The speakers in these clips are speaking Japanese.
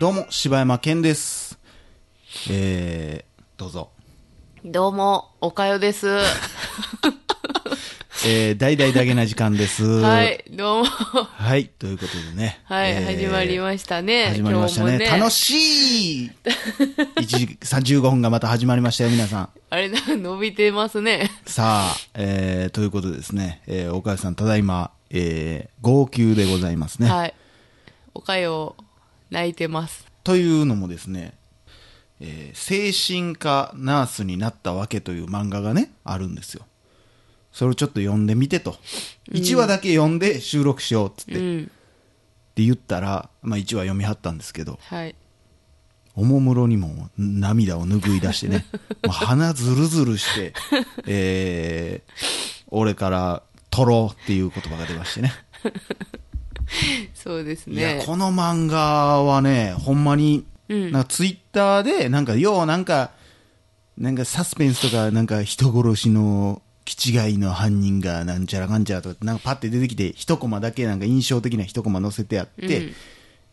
どうも、柴山健です。えー、どうぞ。どうも、おかよです。えー、大々だけな時間です。は。い、どうも。はい、ということでね。はい、えー始まりましたね。始まりましたね。今日も楽しい !1 時35分がまた始まりましたよ、皆さん。あれな、伸びてますね。さあ、えー、ということでですね、えー、岡谷さん、ただいま、えー、号泣でございますね。はい。おかよ、泣いてます。というのもですね、えー精神科ナースになったわけという漫画がね、あるんですよ。それをちょっと読んでみてと。1話だけ読んで収録しようっつって、ってうん。言ったら、まあ1話読みはったんですけど、はい。おもむろにも涙を拭い出してね、もう鼻ずるずるして、えー、俺から取ろうっていう言葉が出ましてね。そうですいや、ね。この漫画はね、ほんまに、うんなんかツイッターで、なんか、よう、なんか、なんかサスペンスとか、なんか人殺しの、気違いの犯人がなんちゃらかんちゃらとかって、なんかパッて出てきて、一コマだけなんか印象的な一コマ載せてあって、うん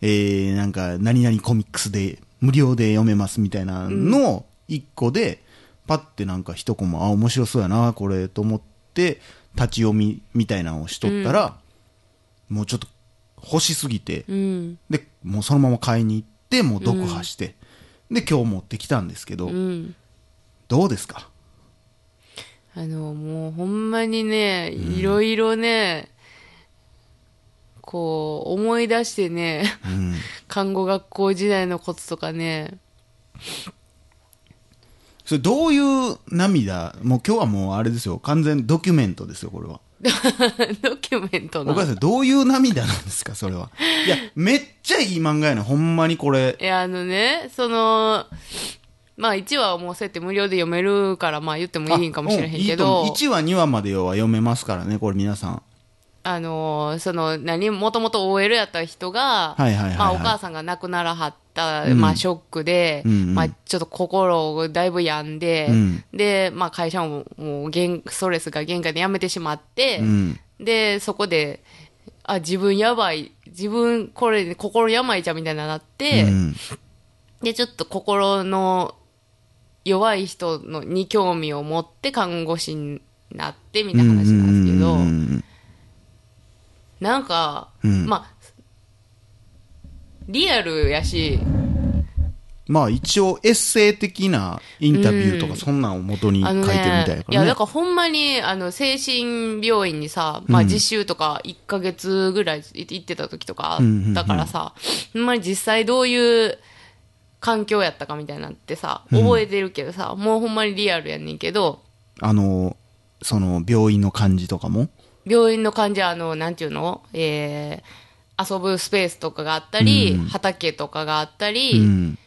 えー、なんか、何々コミックスで無料で読めますみたいなの一個で、パッてなんか一コマ、あ、面白そうやな、これ、と思って、立ち読みみたいなのをしとったら、もうちょっと欲しすぎて、うん。で、もうそのまま買いに行って、もう読破して、で、今日持ってきたんですけど、うん。どうですかあの、もうほんまにね、いろいろね、こう、思い出してね、うん。看護学校時代のこととかね、それどういう涙？もう今日はもうあれですよ。完全ドキュメントですよ、これは。ドキュメントのお母。さん、どういう涙なんですか、それは？いや、めっちゃいい漫画やな、ほんまにこれ。いや、あのね、その、まあ1話はもうそうやって無料で読めるから、まあ言ってもいいんかもしれへんけど、1話、2話までは読めますからね、これ皆さん。あのーその、何、もともと OL やった人が、まあお母さんが亡くならはった、うんまあショックで、うんうんまあちょっと心をだいぶ病んで、うんで、まあ会社ももう限ストレスが限界で辞めてしまって、うん。で、そこで、あ、自分やばい、自分これ心病じゃんみたいななって、うん。で、ちょっと心の弱い人のに興味を持って看護師になってみたいな話なんですけど、うんなんか、うん。まあ、リアルやし、まあ一応エッセイ的なインタビューとかそんなんを元に書いてるみたいねだ、かいや、らねだ。からほんまに、あの、精神病院にさ、まあうん。実習とか1ヶ月ぐらい行ってた時とかあったからさ、ほんまに実際どういう環境やったかみたいなんてさ、覚えてるけどさ、もうほんまにリアルやねんけど、あの、その病院の感じとかも？病院の患者、あの、なんていうの？えー、遊ぶスペースとかがあったり、うん。畑とかがあったうり、ん。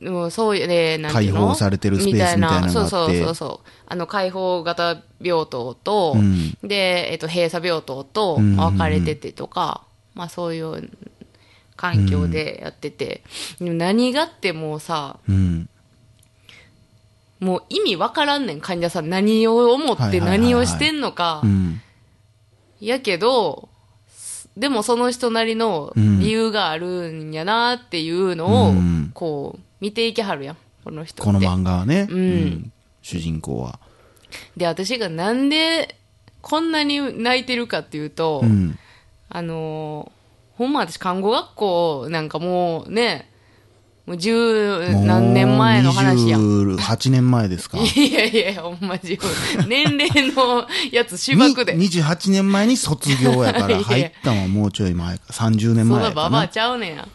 うん、そういう、ね、なんていうの？開放されてるスペースみたいなのそうそうそうそう。あの、開放型病棟と、うん。で、えっと、閉鎖病棟とうん。分かれててとか、まあそういう環境でやってて、でも何がってもうさ、うん。もう意味わからんねん、患者さん。何を思って何をしてんのか。うん。やけど、でもその人なりの理由があるんやなっていうのを、うんこう、見ていけはるやん、この人。この漫画はね。うん主人公は。で、私がなんでこんなに泣いてるかっていうと、うん。あのーほんま私看護学校なんかもうね、もう十何年前の話やん。もう28年前ですか。いやいやほんま自分、年齢のやつ芝生で。に28年前に卒業やから 入ったのはもうちょい前か。30年そ前やかな。のババアちゃうねんや。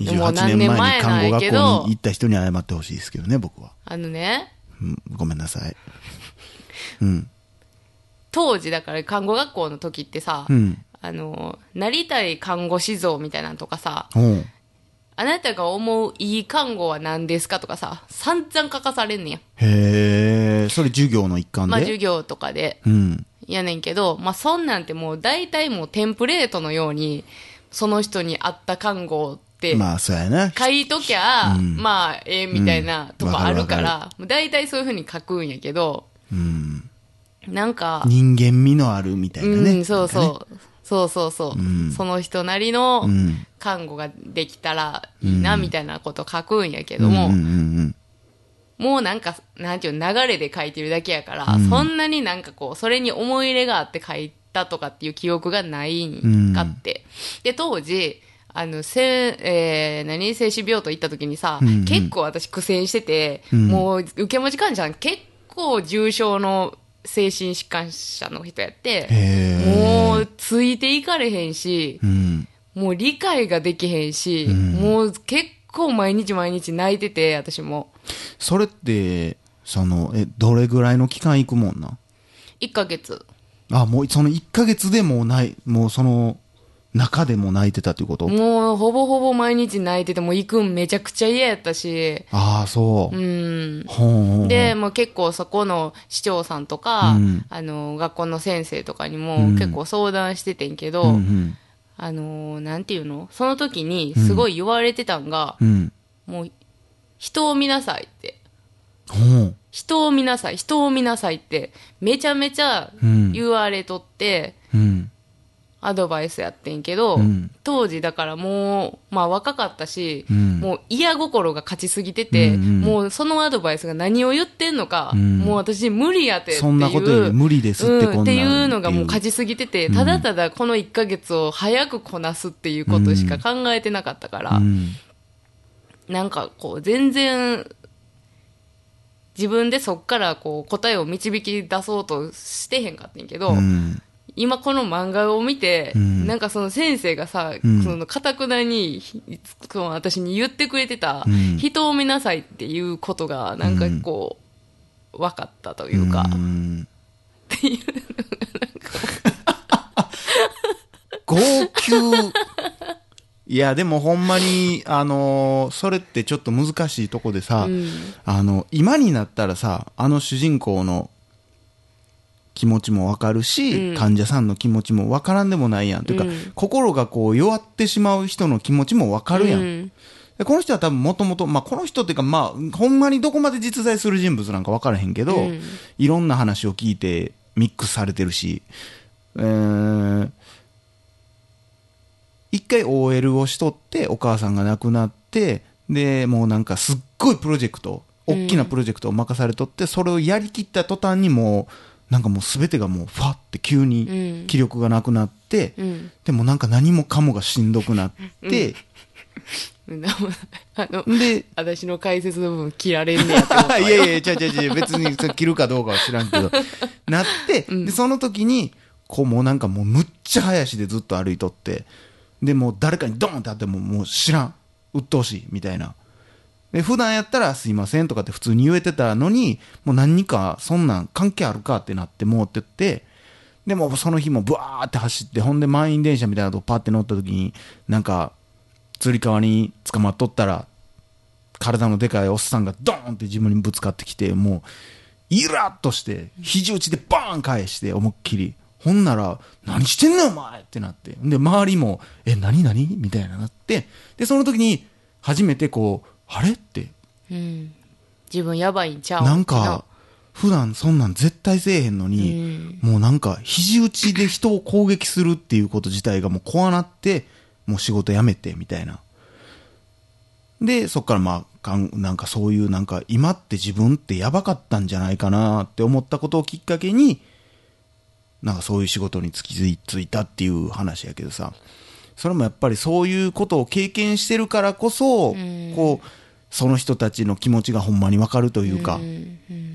でも28年前前に看護学校に行った人に謝ってほしいですけどね、僕は。あのね、うんごめんなさい。うん。当時だから看護学校の時ってさ、うん。あの、なりたい看護師像みたいなのとかさ、おうあなたが思ういい看護は何ですかとかさ、散々書かされんねや。へえ、それ授業の一環で？まあ授業とかで。うん。やねんけど、まあそんなんてもう大体もうテンプレートのように、その人に合った看護って、まあ、そうやな。書いときゃ、うんまあええみたいなとこあるから、もう大体そういうふうに書くんやけど、うん。なんか、人間味のあるみたいなね。うん、そうそう。そうそうそう、うん。その人なりのうん。看護ができたらいいな、みたいなこと書くんやけども、うんうんうんもうなんか、なんていうの、流れで書いてるだけやから、うんそん。なになんかこう、それに思い入れがあって書いたとかっていう記憶がないんかって。で、当時、あの、せえー、何精子病棟行った時にさ、うんうん。結結構私苦戦してて、うん。もう、受け持ち患者さん結構重症の精神疾患者の人やって、もう、ついていかれへんし、うん。もう理解ができへんし、うんもう結構毎日毎日泣いてて、私も。それって、その、え、どれぐらいの期間行くもんな1ヶ月。あ、もうその1ヶ月でもうない、もうその中でも泣いてたっていうこと？もう、ほぼほぼ毎日泣いてて、もう行くんめちゃくちゃ嫌やったし、ああ、そうう。ん。ほうほうほうで、もう結構そこの市長さんとか、うんあの、学校の先生とかにもうん結構相談しててんけど、うんうん。あの、なんていうの？その時にすごい言われてたんが、うん。もう、人を見なさいって。人を見なさい、人を見なさいって、めちゃめちゃうん言われとって、うん。アドバイスやってんけど、うん当時だからもう、まあ若かったし、うんもう嫌心が勝ちすぎてて、うんうんもうそのアドバイスが何を言ってんのか、うんもう私無理やってっていう。そんなことより無理ですってこんっていうのがもう勝ちすぎてて、うんただただこの1ヶ月を早くこなすっていうことしか考えてなかったから、うん。なんかこう全然、自分でそっからこう答えを導き出そうとしてへんかったんやけど、うん。今この漫画を見て、うん。なんかその先生がさ、うん。その、かたくなに、ひその私に言ってくれてた、うん。人を見なさいっていうことが、なんかこう、分かったというか、ん。っていう。号泣。いや、でもほんまに、あのーそれってちょっと難しいとこでさ、うん。あの、今になったらさ、あの主人公の気持ちもわかるし、うん患者さんの気持ちもわからんでもないやん。というか、うん心がこう弱ってしまう人の気持ちもわかるやん。うんでこの人は多分もともと、まあ、この人っていうか、まあ、ほんまにどこまで実在する人物なんか分からへんけど、うんいろんな話を聞いてミックスされてるし、えー一回 OL をしとって、お母さんが亡くなって、で、もうなんかすっごいプロジェクト、大きなプロジェクトを任されとって、それをやりきった途端にもう、なんかもう全てがもうファって急にうん気力がなくなって、うんでもなんか何もかもがしんどくなって、うん。あの、で、私の解説の部分切られんねやって思ったわ いやいや、ちゃうちゃうちゃう別に切るかどうかは知らんけど、なって、で、その時に、こうもうなんかもうむっちゃ早足でずっと歩いとって、で、もう誰かにドーンってあってももう知らん。鬱陶しい。みたいな。で、普段やったらすいませんとかって普通に言えてたのに、もう何かそんなん関係あるかってなってもうって言って、でもその日もブワーって走って、ほんで満員電車みたいなとこパって乗った時に、なんか、つり革に捕まっとったら、体のでかいおっさんがドーンって自分にぶつかってきて、もう、イラッとして、肘打ちでバーン返して、思いっきり。ほんなら、何してんねんお前ってなって。で、周りも、え、何何みたいななって。で、その時に、初めてこう、あれ？って、うん。自分やばいんちゃう？なんか、普段そんなん絶対せえへんのうに、ん。もうなんか、肘打ちで人を攻撃するっていうこと自体がもう怖なって、もう仕事辞めて、みたいな。で、そっからまあ、かんなんかそういうなんか、今って自分ってやばかったんじゃないかなって思ったことをきっかけに、なんかそういう仕事に突きついたっていう話やけどさ、それもやっぱりそういうことを経験してるからこそ、ん。こう、その人たちの気持ちがほんまにわかるというか、うんうん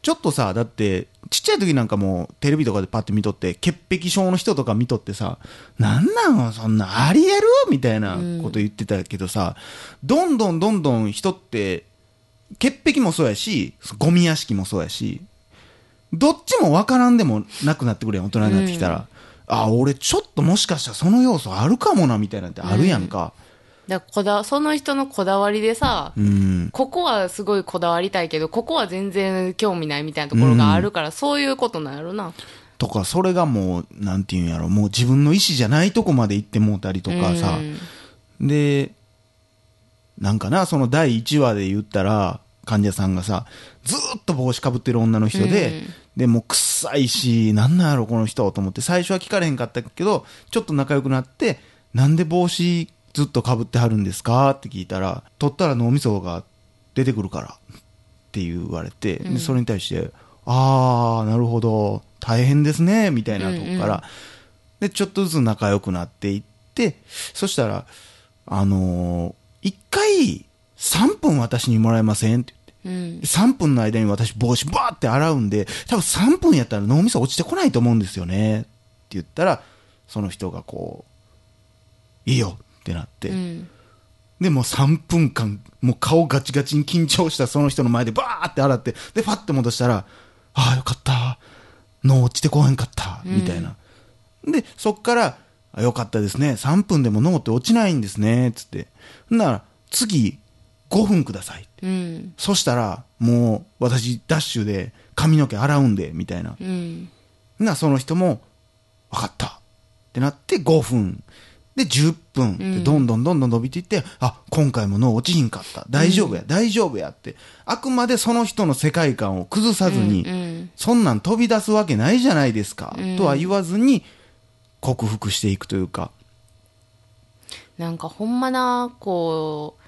ちょっとさ、だって、ちっちゃい時なんかもテレビとかでパッて見とって、潔癖症の人とか見とってさ、なんなんそんなありえる？みたいなこと言ってたけどさ、どんどんどんどん人って、潔癖もそうやし、ゴミ屋敷もそうやし、どっちもわからんでもなくなってくるやん、大人になってきたら。あ、俺ちょっともしかしたらその要素あるかもな、みたいなんてあるやんか。だからこだその人のこだわりでさ、うん。ここはすごいこだわりたいけど、ここは全然興味ないみたいなところがあるから、そういうことなんやろな。とか、それがもう、なんていうんやろ、もう自分の意思じゃないとこまで行ってもうたりとかさ、うんで、なんかな、その第1話で言ったら、患者さんがさ、ずーっと帽子かぶってる女の人で、で、もう臭いし、なんなんやろ、この人と思って、最初は聞かれへんかったけど、ちょっと仲良くなって、なんで帽子ずっと被ってはるんですかって聞いたら、取ったら脳みそが出てくるから、って言われて、うんでそれに対して、あー、なるほど、大変ですね、みたいなとこから、うんうんで、ちょっとずつ仲良くなっていって、そしたら、あのー一回、3分私にもらえませんって。うん。3分の間に私帽子バーって洗うんで、多分3分やったら脳みそ落ちてこないと思うんですよね。って言ったら、その人がこう、いいよってなって。うん。で、もう3分間、もう顔ガチガチに緊張したその人の前でバーって洗って、で、パッて戻したら、ああ、よかった。脳落ちてこへんかった。みたいな。で、そっから、あよかったですね。3分でも脳って落ちないんですね。つって。なら、次、5分ください。うん。そしたら、もう、私、ダッシュで髪の毛洗うんで、みたいな。うん。な、その人も、わかった。ってなって5分。で、10分。どんどんどんどん伸びていって、あ、今回も脳落ちひんかった。大丈夫や、大丈夫やって。あくまでその人の世界観を崩さずに、うん。そんなん飛び出すわけないじゃないですか。うんとは言わずに、克服していくというか。なんかほんまな、こう、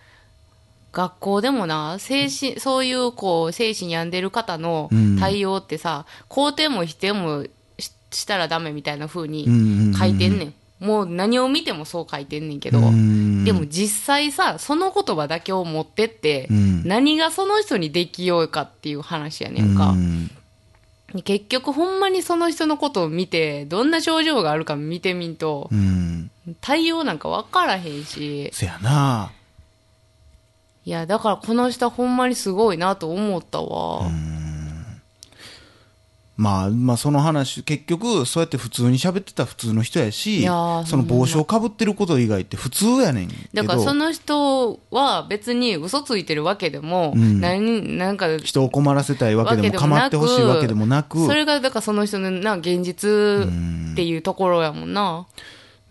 学校でもな、精神、そういうこう、精神病んでる方のうん対応ってさ、肯定も否定もししたらダメみたいな風にうんうんうん書いてんねん。もう何を見てもそう書いてんねんけど、うんでも実際さ、その言葉だけを持ってって、うん何がその人にできようかっていう話やねんか。うん結局ほんまにその人のことを見て、どんな症状があるか見てみんと、うん。対応なんか分からへんし、せやな。いや、だからこの人ほんまにすごいなと思ったわ。まあ、まあ、その話、結局、そうやって普通に喋ってた普通の人やし、いやーその帽子をかぶってること以外って普通やねん。だからその人は別に嘘ついてるわけでも、うん何なんか、人を困らせたいわけでも、構ってほしいわけでもなく、それがだからその人のな現実っていうところやもんな。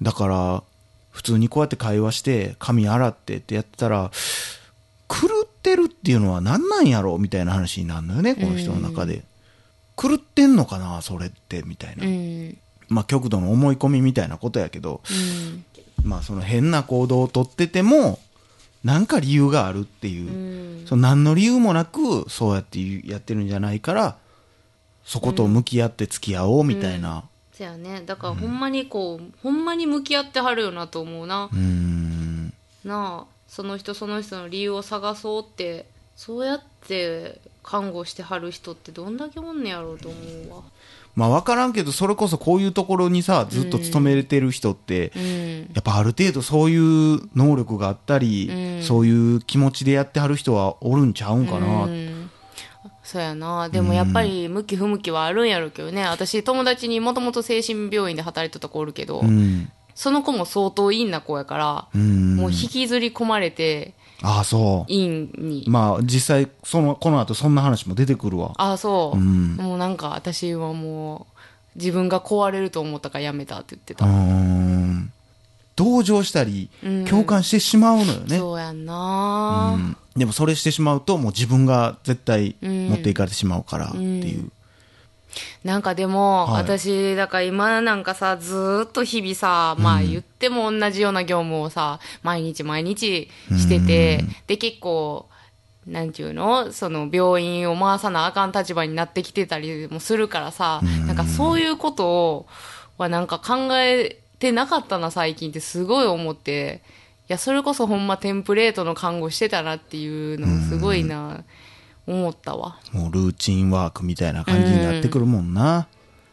だから、普通にこうやって会話して、髪洗ってってやってたら、狂ってるっていうのは何なんやろみたいな話になるのよね、この人の中で。狂ってんのかなそれって、みたいな。うん。まあ、極度の思い込みみたいなことやけど、うん。まあ、その変な行動をとってても、なんか理由があるっていうう、ん。その何の理由もなく、そうやってやってるんじゃないから、そこと向き合って付き合おうみたいな。そやね。だからほんまにこう、ほんまに向き合ってはるよなと思うなう。ーん。なあ、その人その人の理由を探そうって、そうやって看護してはる人ってどんだけおんねやろうと思うわ。まあ分からんけど、それこそこういうところにさ、ずっと勤めれてる人って、うん。やっぱある程度そういう能力があったり、うんそういう気持ちでやってはる人はおるんちゃうんかな。うんそうやな。でもやっぱり向き不向きはあるんやろうけどね。私友達にもともと精神病院で働いてた子おるけど、うん。その子も相当陰な子やから、うん。もう引きずり込まれて、ああ、そう。陰に。まあ実際、その、この後そんな話も出てくるわ。ああ、そう。うんもうなんか私はもう、自分が壊れると思ったからやめたって言ってた。ん。同情したり、うん共感してしまうのよね。そうやんな、うんでもそれしてしまうと、もう自分が絶対うん持っていかれてしまうからっていう。なんかでも、はい。私、だから今なんかさ、ずーっと日々さ、まあ言っても同じような業務をさ、毎日毎日してて、で結構、なんていうの？その病院を回さなあかん立場になってきてたりもするからさ、なんかそういうことを、はなんか考えてなかったな最近ってすごい思って、いや、それこそほんまテンプレートの看護してたなっていうのをすごいな、思ったわ。もうルーチンワークみたいな感じになってくるもんな。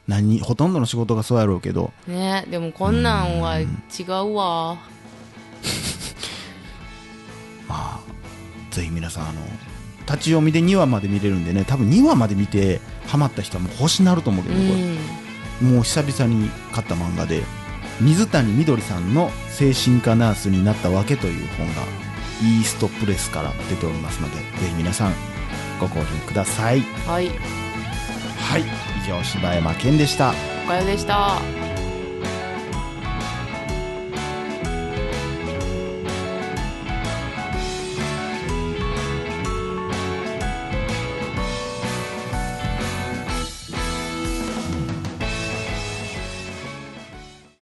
何、ほとんどの仕事がそうやろうけど。ねでもこんなんは違うわ。まあ、ぜひ皆さん、あの、立ち読みで2話まで見れるんでね、多分2話まで見て、ハマった人はもう星なると思うけうど、こん。れもう久々に買った漫画で、水谷みどりさんの精神科ナースになったわけという本が、イーストプレスから出ておりますので、ぜひ皆さん、ご購入ください。はい。はい、以上、柴山健でした。おかよでした。